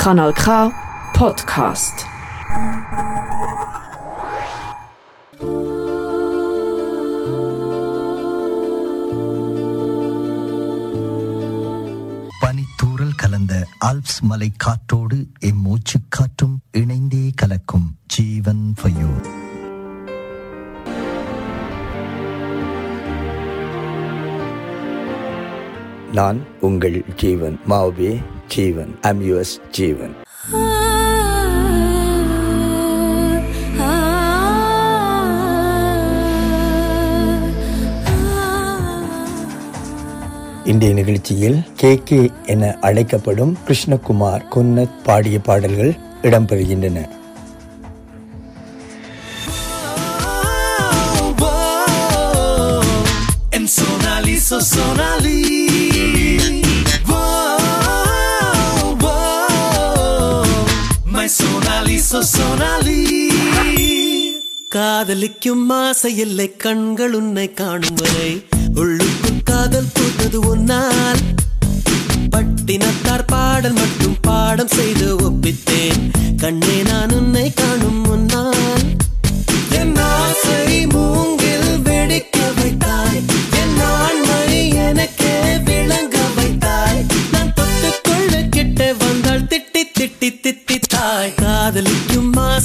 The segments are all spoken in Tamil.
Kanal K Podcast. பனித்தூறல் கலந்த ஆல்ப்ஸ் மலை காற்றோடு எம் மூச்சு காற்றும் இணைந்தே கலக்கும் ஜீவன் ஃபயோ நான் உங்கள் ஜீவன் மாவே ஜீவன். ஐம் யுவர்ஸ் ஜீவன். இன்றைய நிகழ்ச்சியில் கே கே என அழைக்கப்படும் கிருஷ்ணகுமார் குன்னத் பாடிய பாடல்கள் இடம்பெறுகின்றன. So Sonali. Sonali, so காதலிக்கும் ஆசை இல்லை கண்கள் உன்னை காணும் வரை. உள்ளுக்குள் காதல் பூத்தது உன்னால். பட்டினத்தார் பாடல் மட்டும் பாடம் செய்து ஒப்பித்தேன். கண்ணே நானும்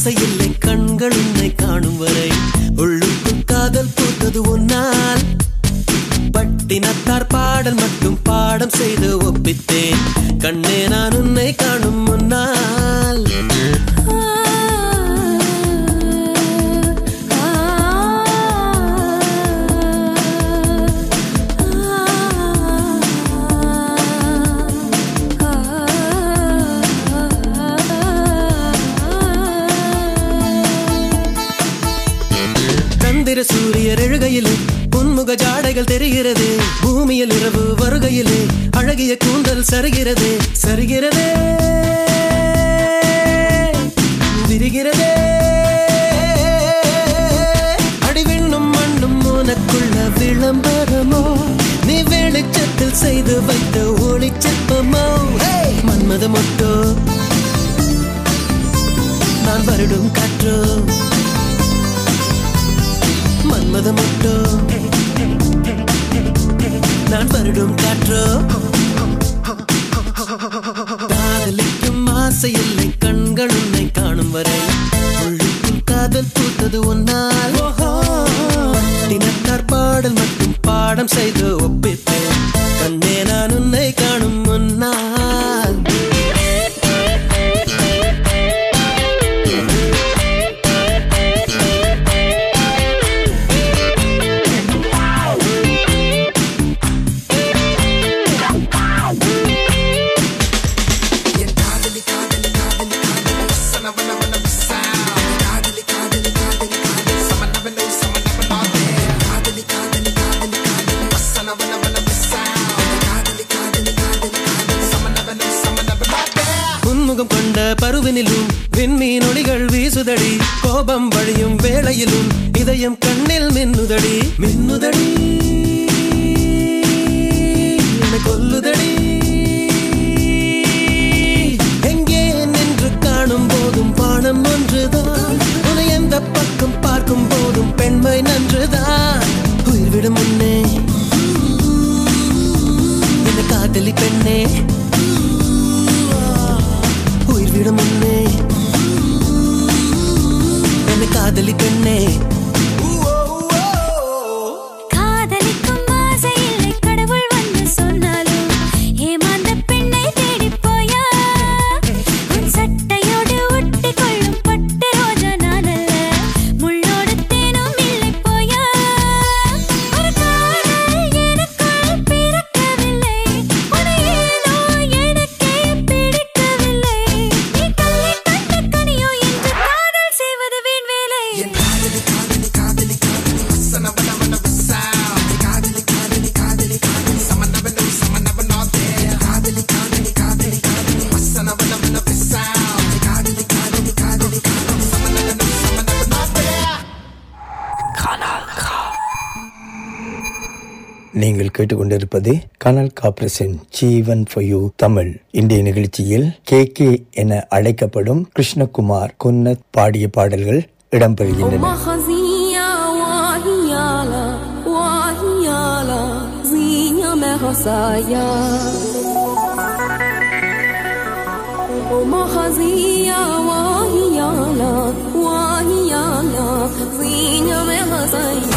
காதலிக்கும் வருகையிலே அழகிய கூந்தல் சருகிறதே சருகிறதே. விரிகிறதே. அடிவிண்ணும் மண்ணும் உனக்குள்ள விளம்பரமோ? நீ வெளிச்சத்தில் செய்து வைத்த ஒளி சிற்பமோ? மன்மத மொட்டோ நான் வருடும் காற்றோ? மன்மத மொட்டோ தான் வருடும் காற்றோ? காதலிக்கும் ஆசை இல்லை கண்கள் உன்னை காணும் வரை. உள்ளுக்குள் காதல் பூத்தது ஒன்னால் தினத்தார் பாடல் மட்டும் பாடம் செய்து ஒப்பித்து கொண்டிருப்பது கனல் காப்ரசன் ஜீவன் ஃபார் யூ தமிழ். இன்றைய நிகழ்ச்சியில் கே கே என அழைக்கப்படும் கிருஷ்ணகுமார் குன்னத் பாடிய பாடல்கள் இடம்பெறுகின்றன. Oh,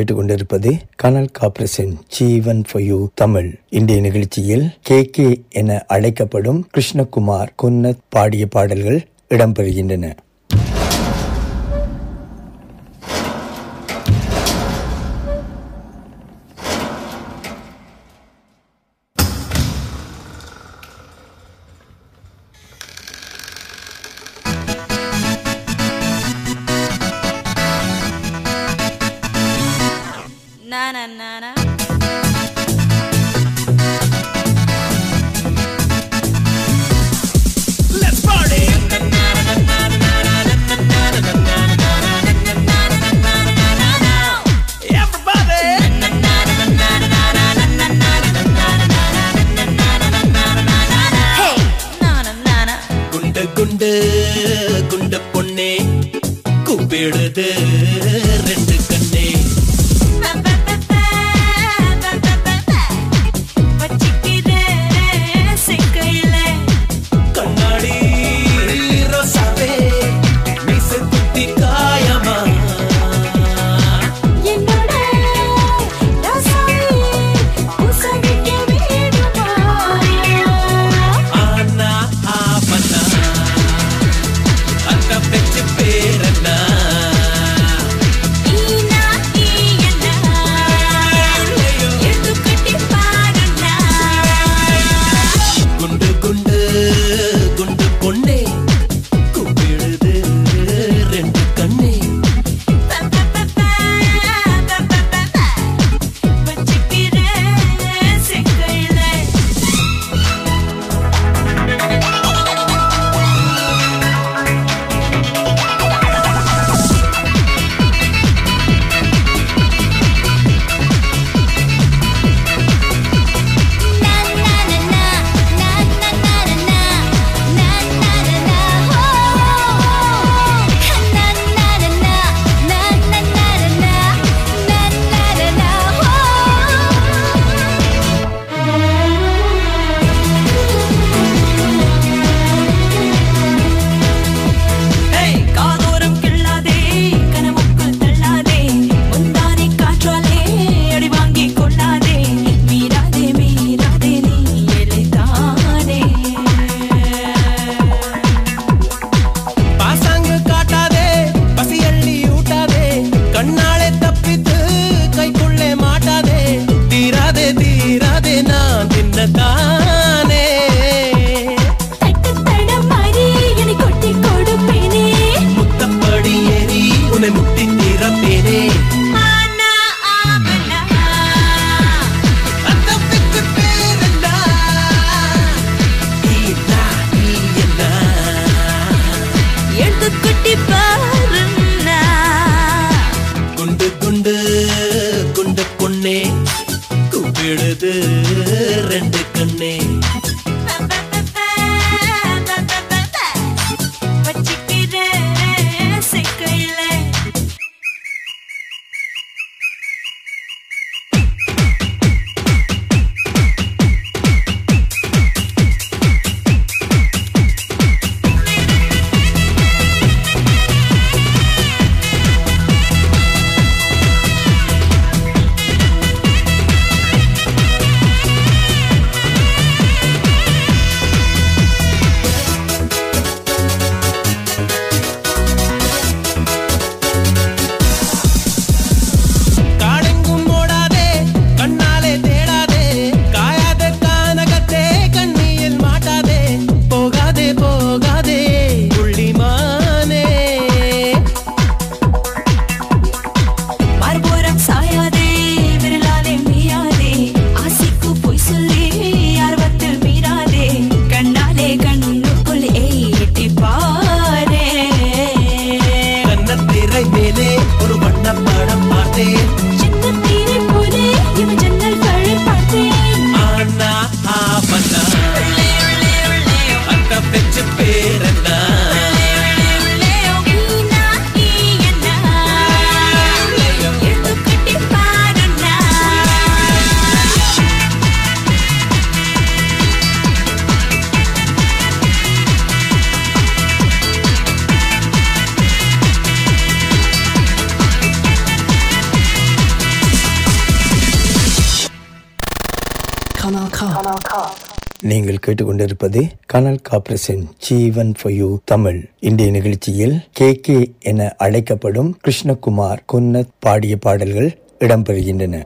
கேட்டுக்கொண்டிருப்பது கனல் காப்ரஸின் ஜீவன் ஃபார் யூ தமிழ். இந்திய நிகழ்ச்சியில் கே கே என அழைக்கப்படும் கிருஷ்ணகுமார் குன்னத் பாடிய பாடல்கள் இடம்பெறுகின்றன. குண்டு குண்டு பொண்ணே கூப்பிடுது நீங்கள் கேட்டுக்கொண்டிருப்பது கனல் காப்ரஸின் ஜீவன் ஃபார் யூ தமிழ். இன்றைய நிகழ்ச்சியில் கே கே என அழைக்கப்படும் கிருஷ்ணகுமார் குன்னத் பாடிய பாடல்கள் இடம்பெறுகின்றன.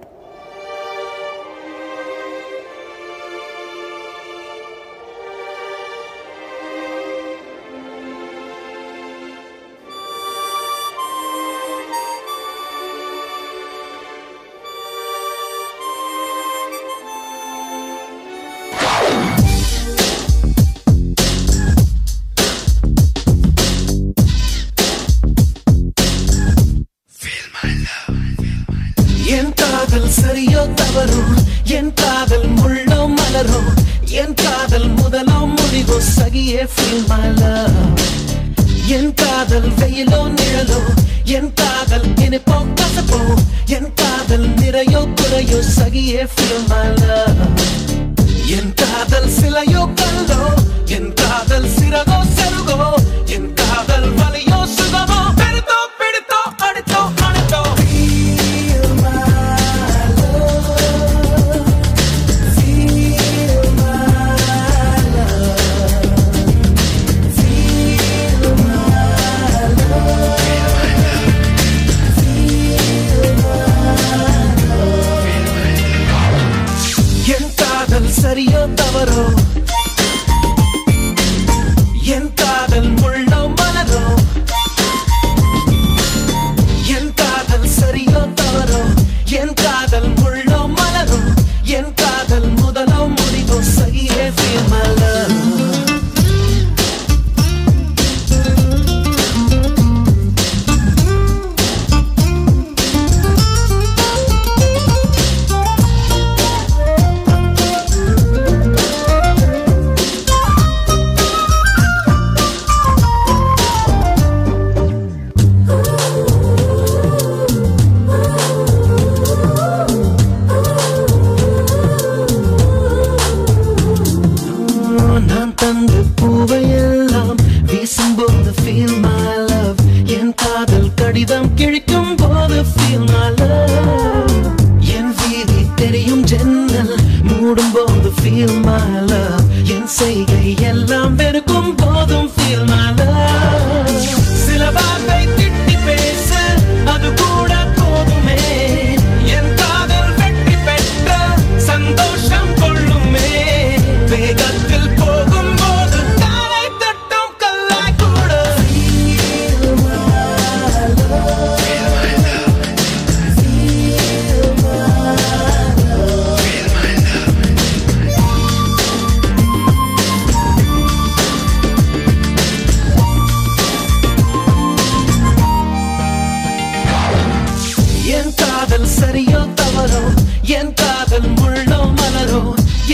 உள்ளோ மலரோ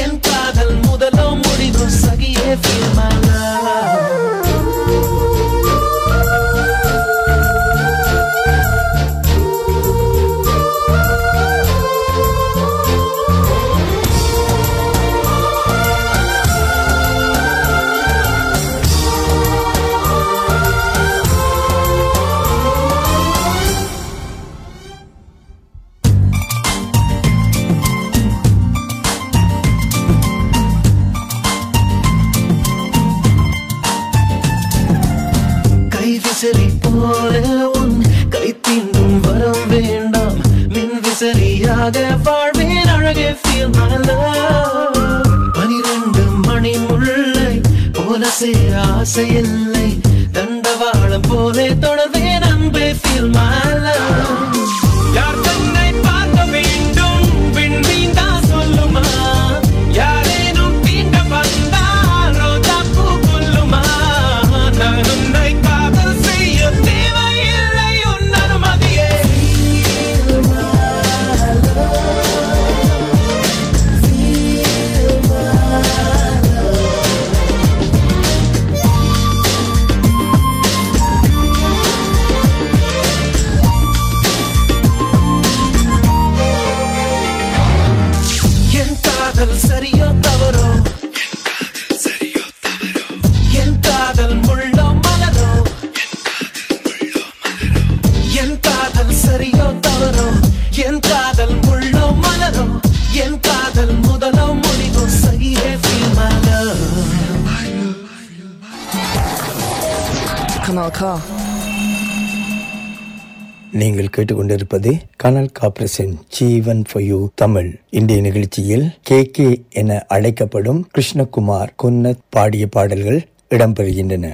என் காதல் முதலோ முடிவோ சகியே ஃபீல் saying ஆகா நீங்கள் கேட்டுக்கொண்டிருப்பது கனல் காப்ரஸின் ஜீவன் ஃபார் யூ தமிழ். இந்திய நிகழ்ச்சியில் கே கே என அழைக்கப்படும் கிருஷ்ணகுமார் கொன்ன பாடிய பாடல்கள் இடம்பெறுகின்றன.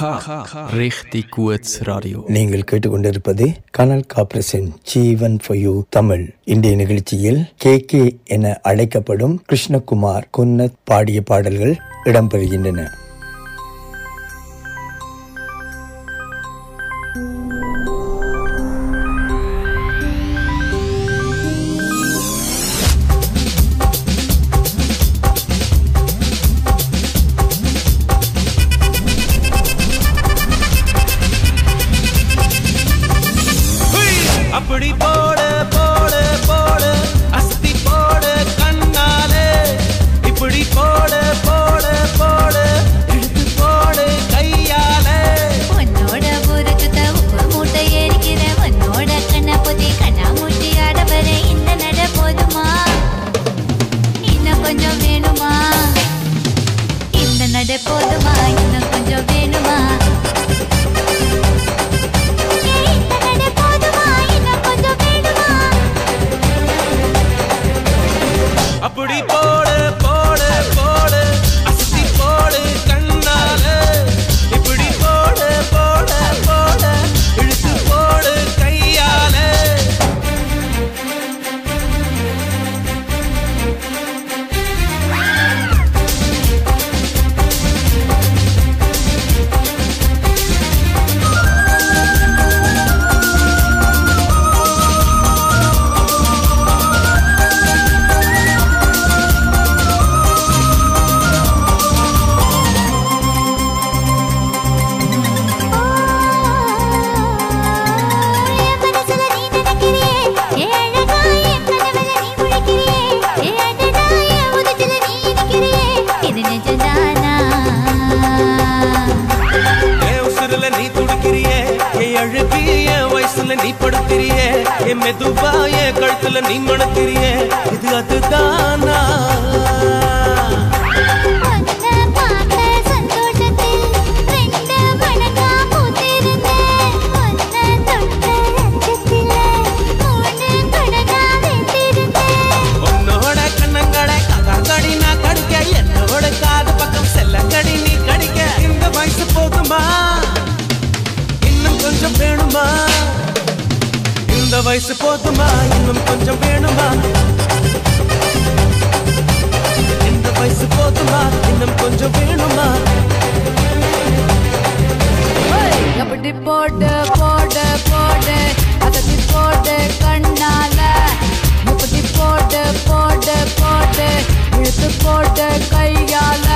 Richtig gutes Radio. நீங்கள் கேட்டுக்கொண்டிருப்பது கனல் காப்ரஸின் ஜீவன் ஃபார் யூ தமிழ் இந்திய நிகழ்ச்சியில் கே கே என அழைக்கப்படும் கிருஷ்ணகுமார் குன்னத் பாடிய பாடல்கள் இடம்பெறுகின்றன. படுத்திரியே என் மெதுவாய கழுத்துல நீ மணத்திரியே. இது அதுதானா? வயசு போதுமா? இன்னும் கொஞ்சம் வேணுமா? இந்த வயசு போதுமா? இன்னும் கொஞ்சம் வேணுமா? அப்படி போட்டு போட்டு போட்டு அதட்டி போட்டு கண்ணால. முப்பத்தி போட்டு போட்டு போட்டு இழுத்து போட்டு கையால.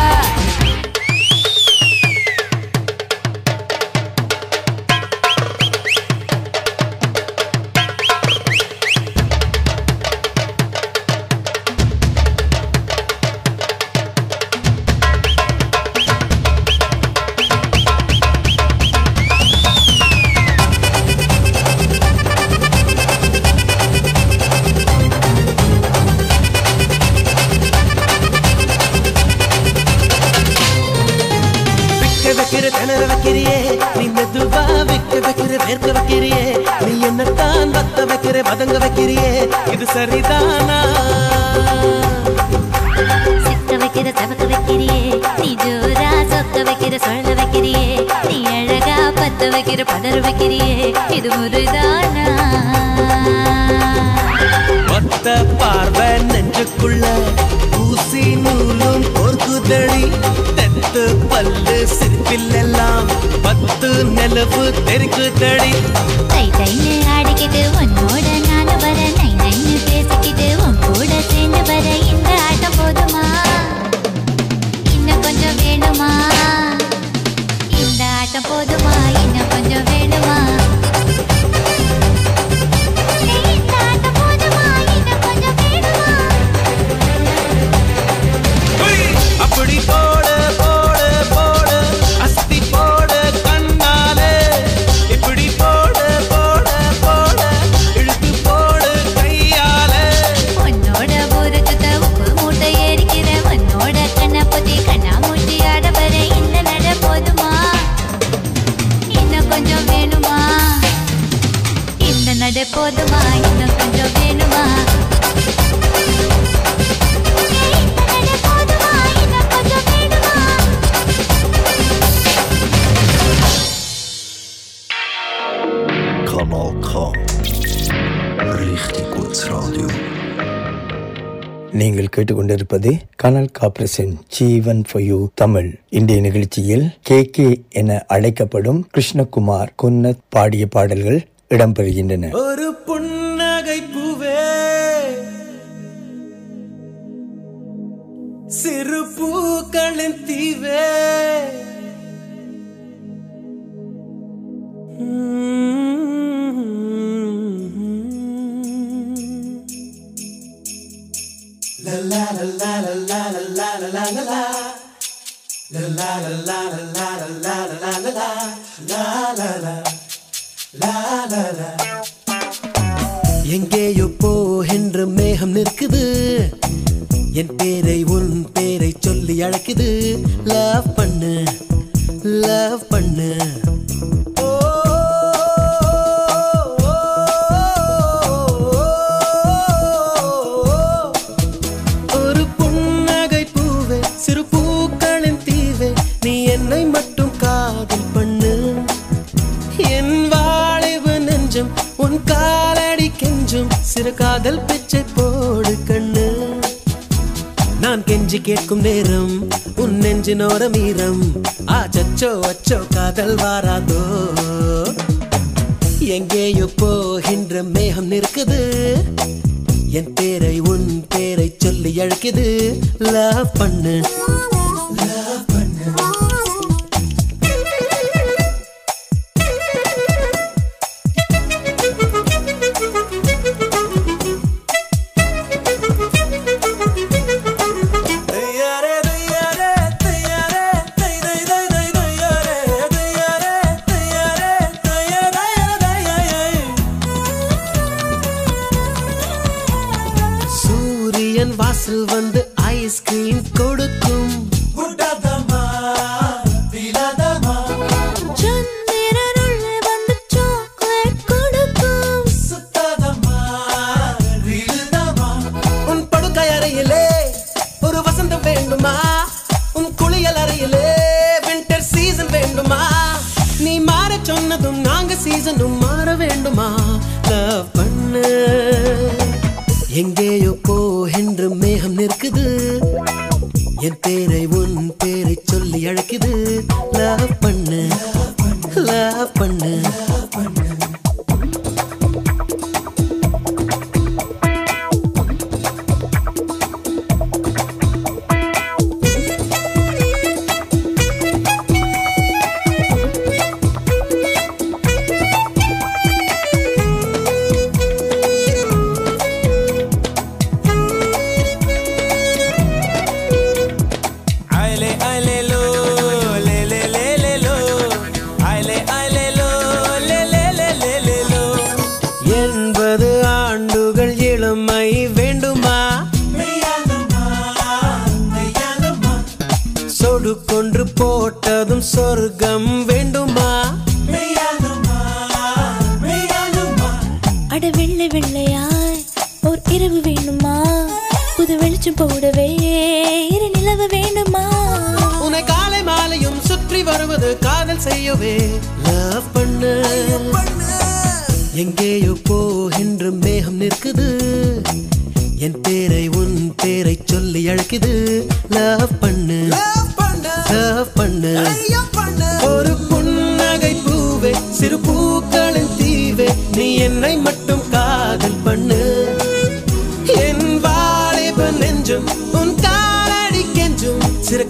வைக்கிறே பதங்க வைக்கிறியே. இது சரிதானா? சிக்க வைக்கிற தமக்க வைக்கிறியே. நீ ஜோரா சொக்க வைக்கிற சொல்ல வைக்கிறியே. நீ அழகா பத்த வைக்கிற பதற வைக்கிறியே. இது முருதானா? மொத்த பார்வை நெஞ்சுக்குள்ள. ஊசி நூலும் பொறுக்குதழி தெத்து பல்லு சிரிப்பில் பத்து நிலவு தெரிக்குதடி கை கையில் ஆடிக்கிட்டு கேட்டுக்கொண்டிருப்பது கனல் காப்ரஸின் ஜீவன் ஃபார் யூ தமிழ். இன்றைய நிகழ்ச்சியில் கே கே என அழைக்கப்படும் கிருஷ்ணகுமார் குன்னத் பாடிய பாடல்கள் இடம்பெறுகின்றன. ஒரு புன்னகை பூவே சிறு பூக்களின் தீவே.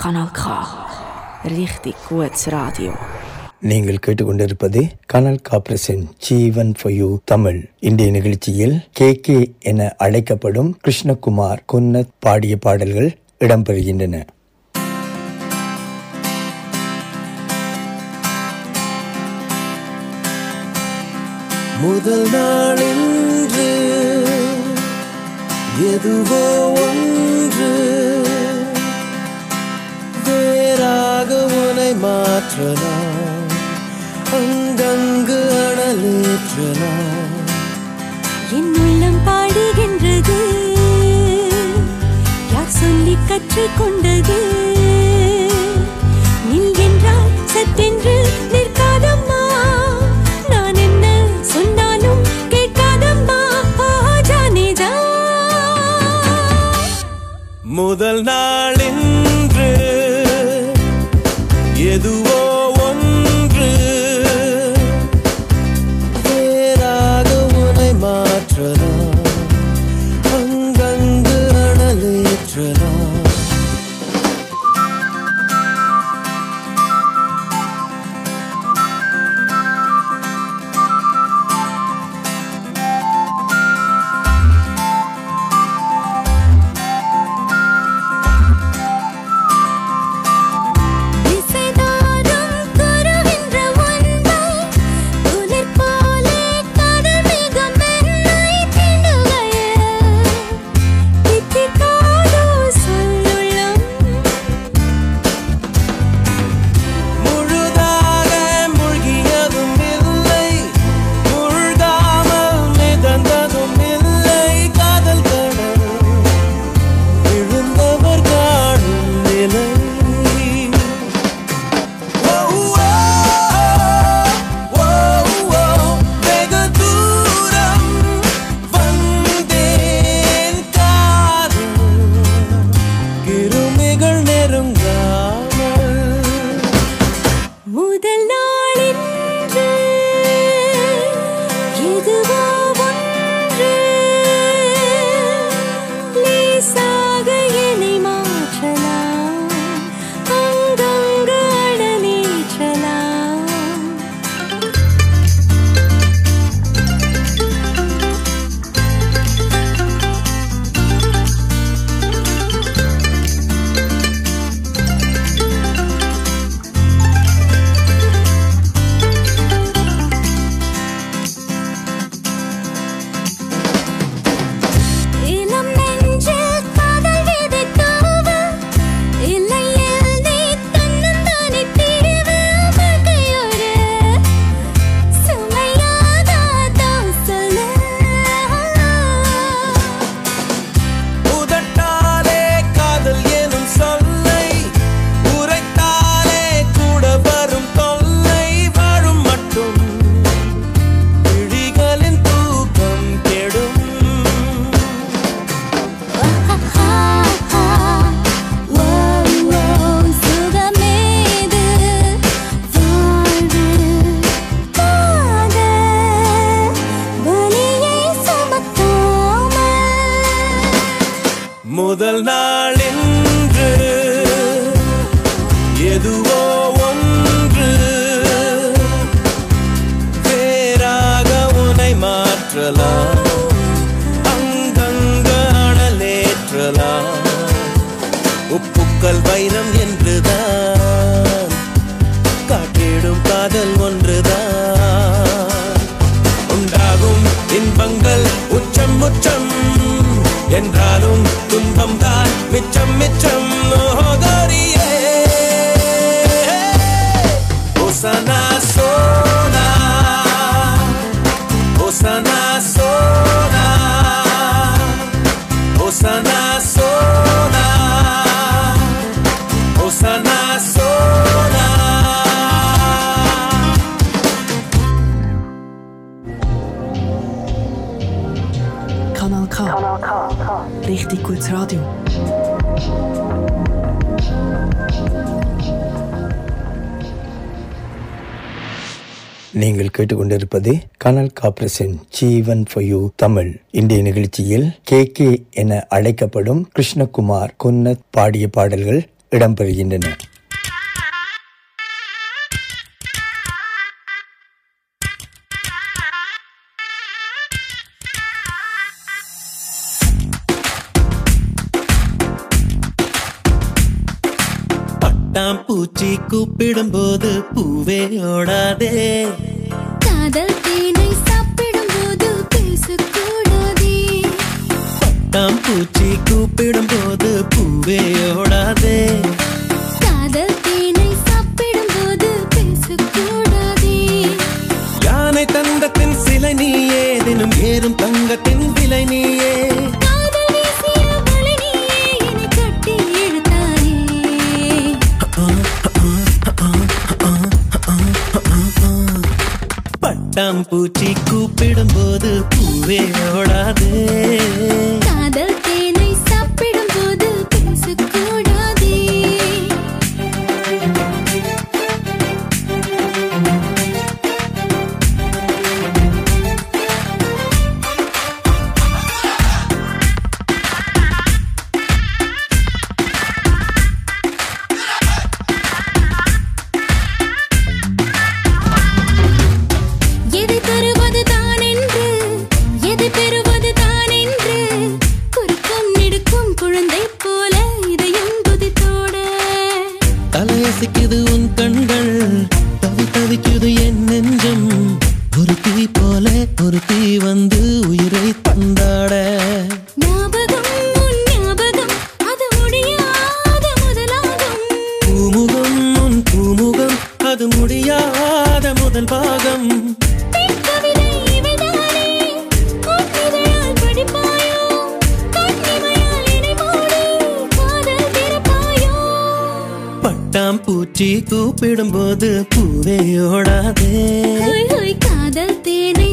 Kanal K. Richtig gutes Radio. நீங்கள் கேட்டுக்கொண்டிருப்பது கனல் காப்ரசன் ஜீவன் ஃபயு தமிழ் இன்றைய நிகழ்ச்சியில் கே கே என அழைக்கப்படும் கிருஷ்ணகுமார் குன்னத் பாடிய பாடல்கள் இடம்பெறுகின்றன. முதல் நாளின்று எதுவோ ஒன்று வேறாக உனை மாற்றலாம் அங்கங்கு அனலேற்றலாம். என் உள்ளம் பாடுகின்றது யார் சொல்லி கற்றுக்கொண்டது முதல் நாள் கனல் ஜீவன் ஃபார் யூ தமிழ். இன்றைய நிகழ்ச்சியில் கே கே என அழைக்கப்படும் கிருஷ்ணகுமார் குன்னத் பாடிய பாடல்கள் இடம்பெறுகின்றன. பூச்சி கூப்பிடும் போது பூவே ஓடாதே. காதல் தேனை சாப்பிடும் போது பேசக்கூடாதே. பட்டாம் பூச்சி கூப்பிடும் போது பூவே ஓடாதே. காதல் தேனை சாப்பிடும் போது பேசக்கூடாதே. யானை தங்கத்தின் சிலை நீயே தினம் ஏறும் தங்கத்தின் விலை நீயே பூச்சி கூப்பிடும் போது பூவே ஓடாதே. அது முடியாத முதல் பாகம். பட்டாம் பூச்சி கூப்பிடும் போது பூவே ஓடாதே. காதல் தேனை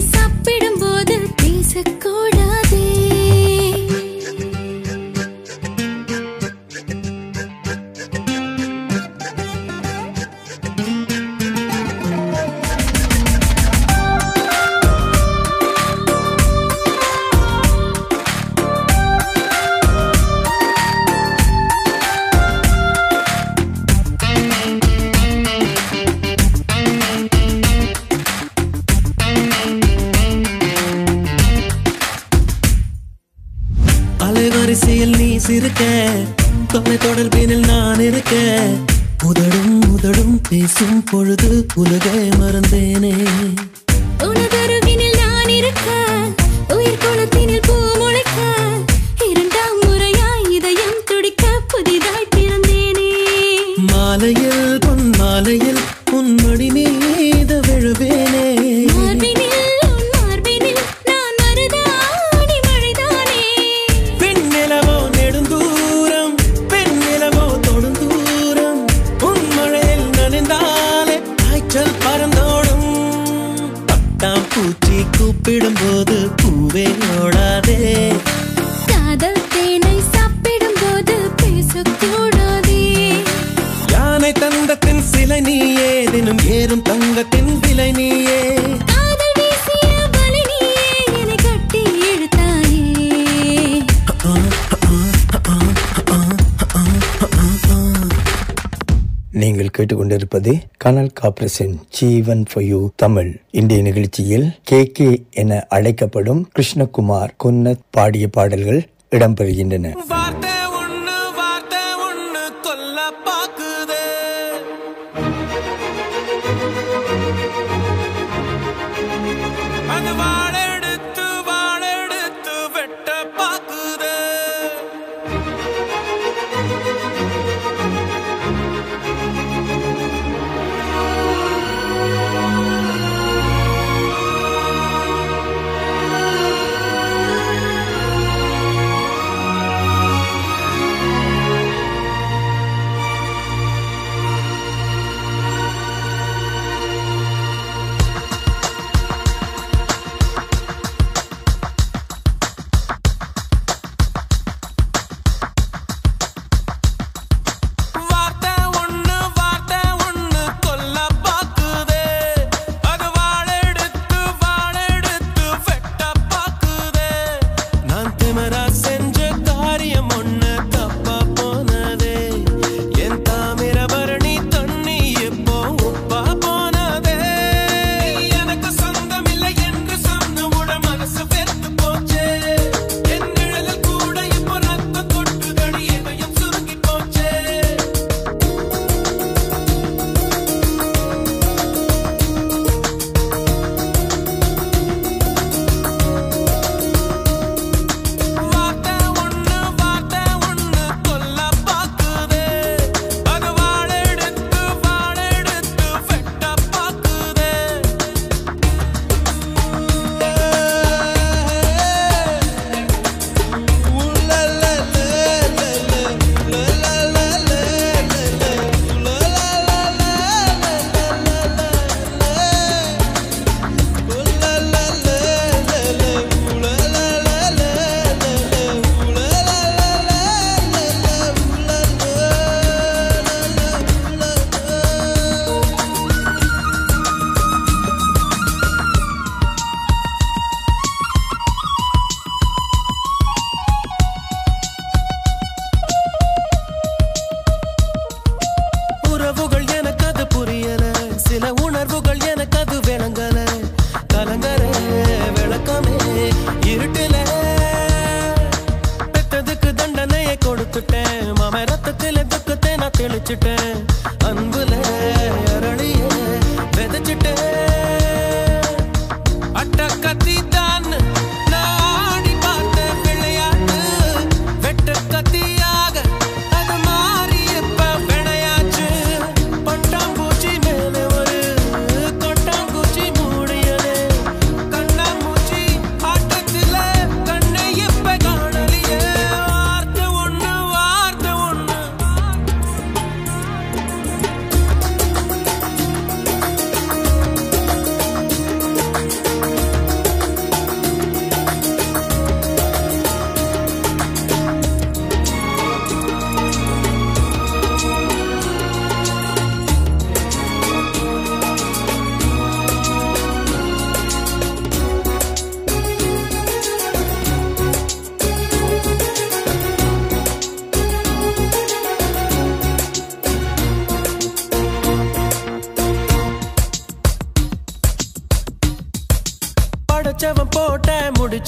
நீங்கள் கேட்டுக்கொண்டிருப்பது கனல் காப்ரஸின் ஜீவன் ஃபார் யூ தமிழ். இன்றைய நிகழ்ச்சியில் கே கே என அழைக்கப்படும் கிருஷ்ணகுமார் குன்னத் பாடிய பாடல்கள் இடம்பெறுகின்றன.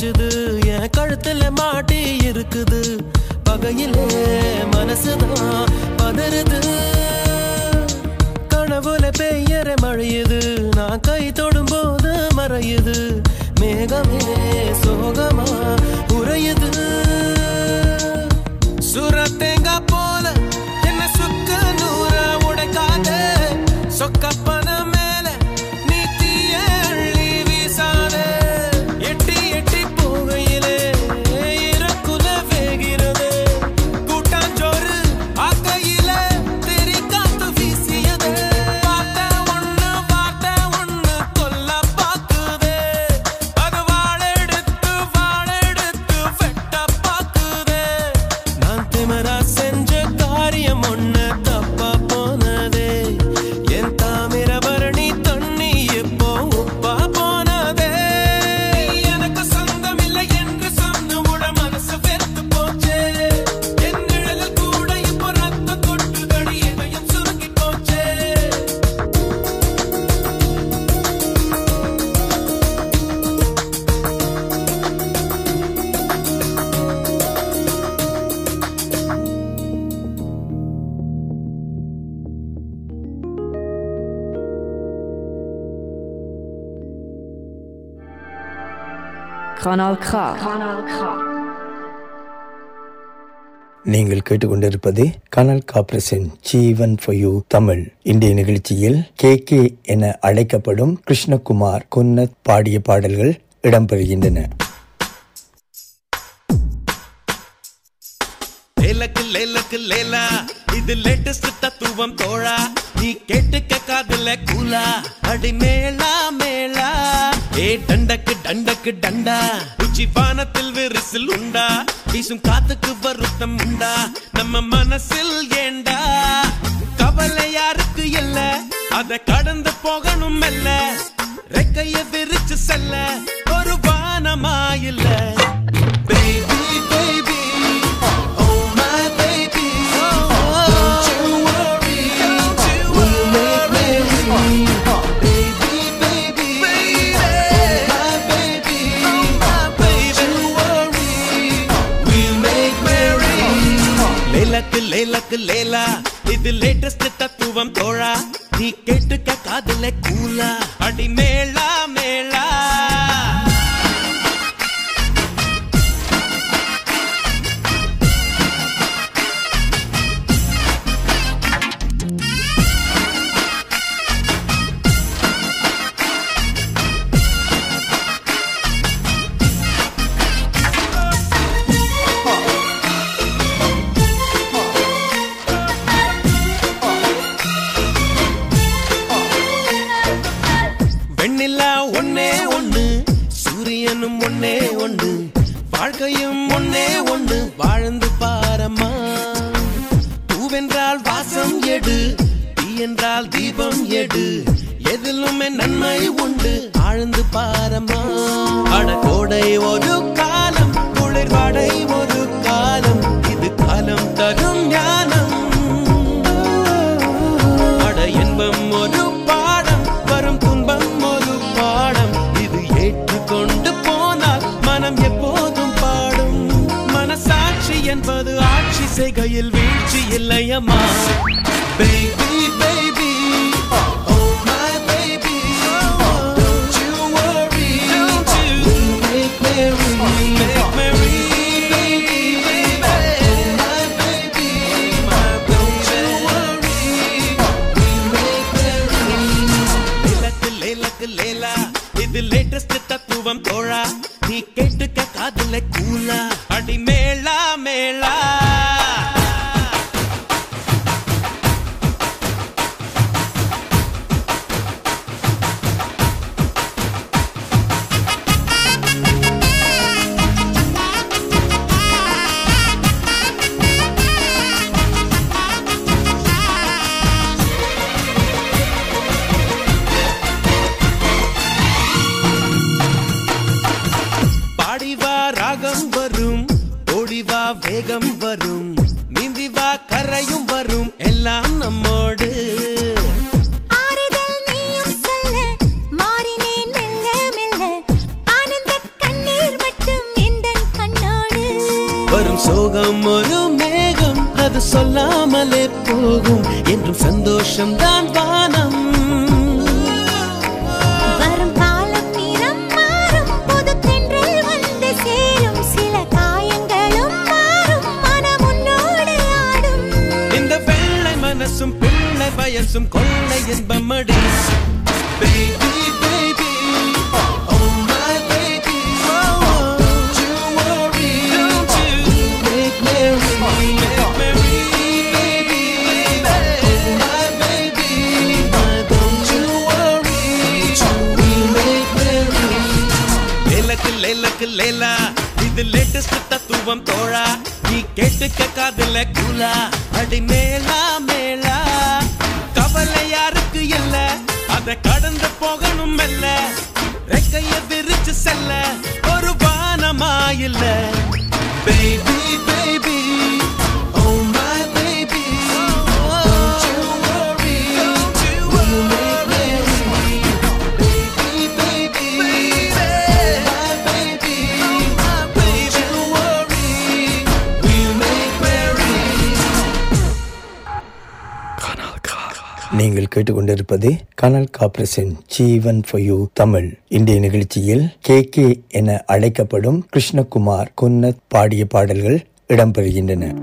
முடிச்சுது Kanal K. நீங்கள் கேட்டுக்கொண்டிருப்பது கனல் காப்ரஸின் ஜீவன் for you தமிழ். இன்றைய நிகழ்ச்சியில் கே கே என அழைக்கப்படும் கிருஷ்ணகுமார் குன்னத் பாடிய பாடல்கள் இடம்பெறுகின்றன. லேலக்கு லேலக்கு லேலா இது லேட்டஸ்ட் தத்துவம் தோழா. நீ கேட்டுக்க காதுல கூலா அடி மேளா மேளா ஏ டண்டக்கு டண்டக்கு டண்டா. உச்சி பானத்தில் விரிசில் உண்டா? வீசும் காத்துக்கு வருத்தம் உண்டா? நம்ம மனசில் ஏண்டா? கவலை யாருக்கு இல்ல? அத கடந்து போகணும் மெல்ல. ரெக்கைய விரிச்சு செல்ல. ஒரு வானமா இல்லை? லேலக்கு லேலா? இது லேட்டஸ்ட் தத்துவம் தோழா. நீ கேட்டுக்க காதுல கூலா. அடி மேலா. வாழ்ந்து பாரம்மா. பூவென்றால் வாசம் எடு தீ என்றால் தீபம் எடு. எதிலுமே நன்மை உண்டு. ஆழ்ந்து பாரம்மா. அட கோடை ஒரு இல்லையம்மா. பயசும் கொள்ளை என்பமடி பேபி பேபி லேலா இது லேட்டஸ்ட் தத்துவம் தோழா. நீ கேட்டு கேட்காதுல கூலா. அடி மேலாமே கவலை யாருக்கு இல்ல அதை கடந்து போகணும் மெல்ல. ரெக்கைய விரிச்சு செல்ல. ஒரு வானமா இல்ல. பேபி பேபி நீங்கள் கேட்டுக்கொண்டிருப்பது கனல் காப்ரஸின் ஜீவன் ஃபார் யூ தமிழ். இன்றைய நிகழ்ச்சியில் கே கே என அழைக்கப்படும் கிருஷ்ணகுமார் குன்னத் பாடிய பாடல்கள் இடம்பெறுகின்றன.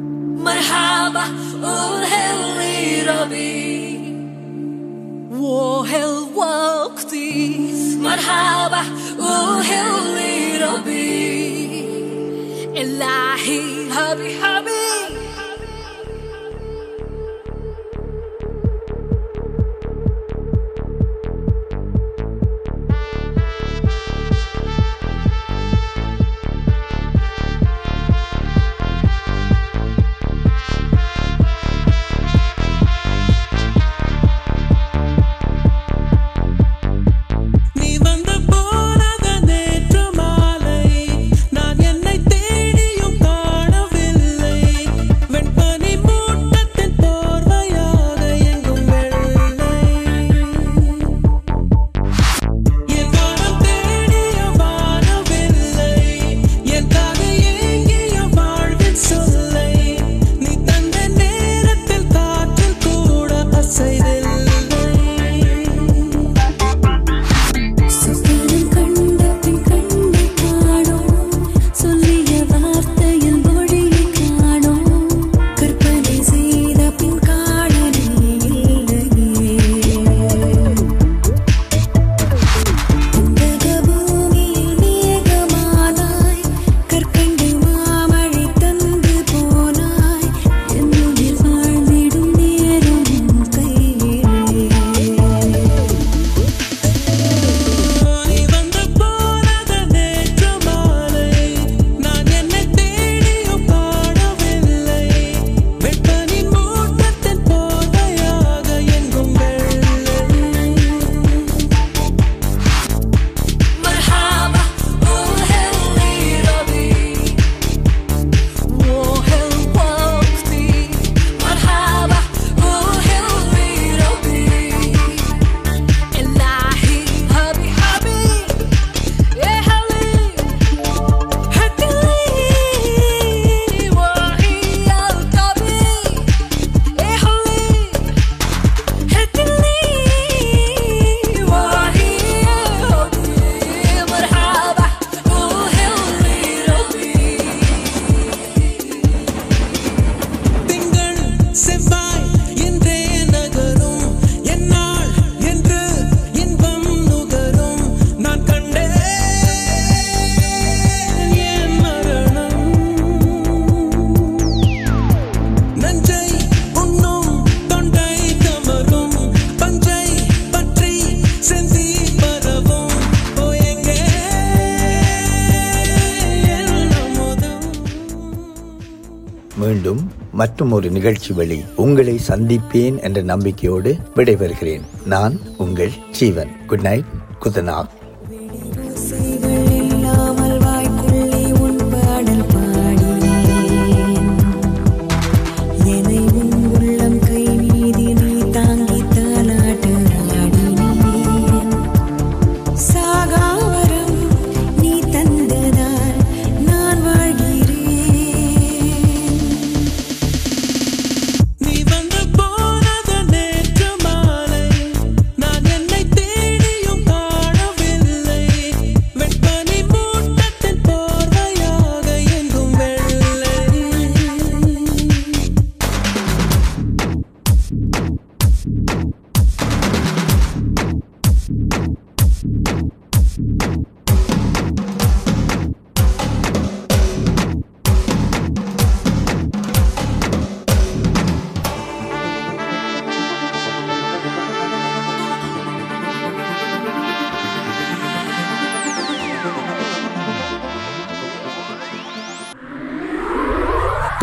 மற்றும் ஒரு நிகழ்ச்சி வழி உங்களை சந்திப்பேன் என்ற நம்பிக்கையோடு விடைபெறுகிறேன். நான் உங்கள் ஜீவன். Good night குதநாத்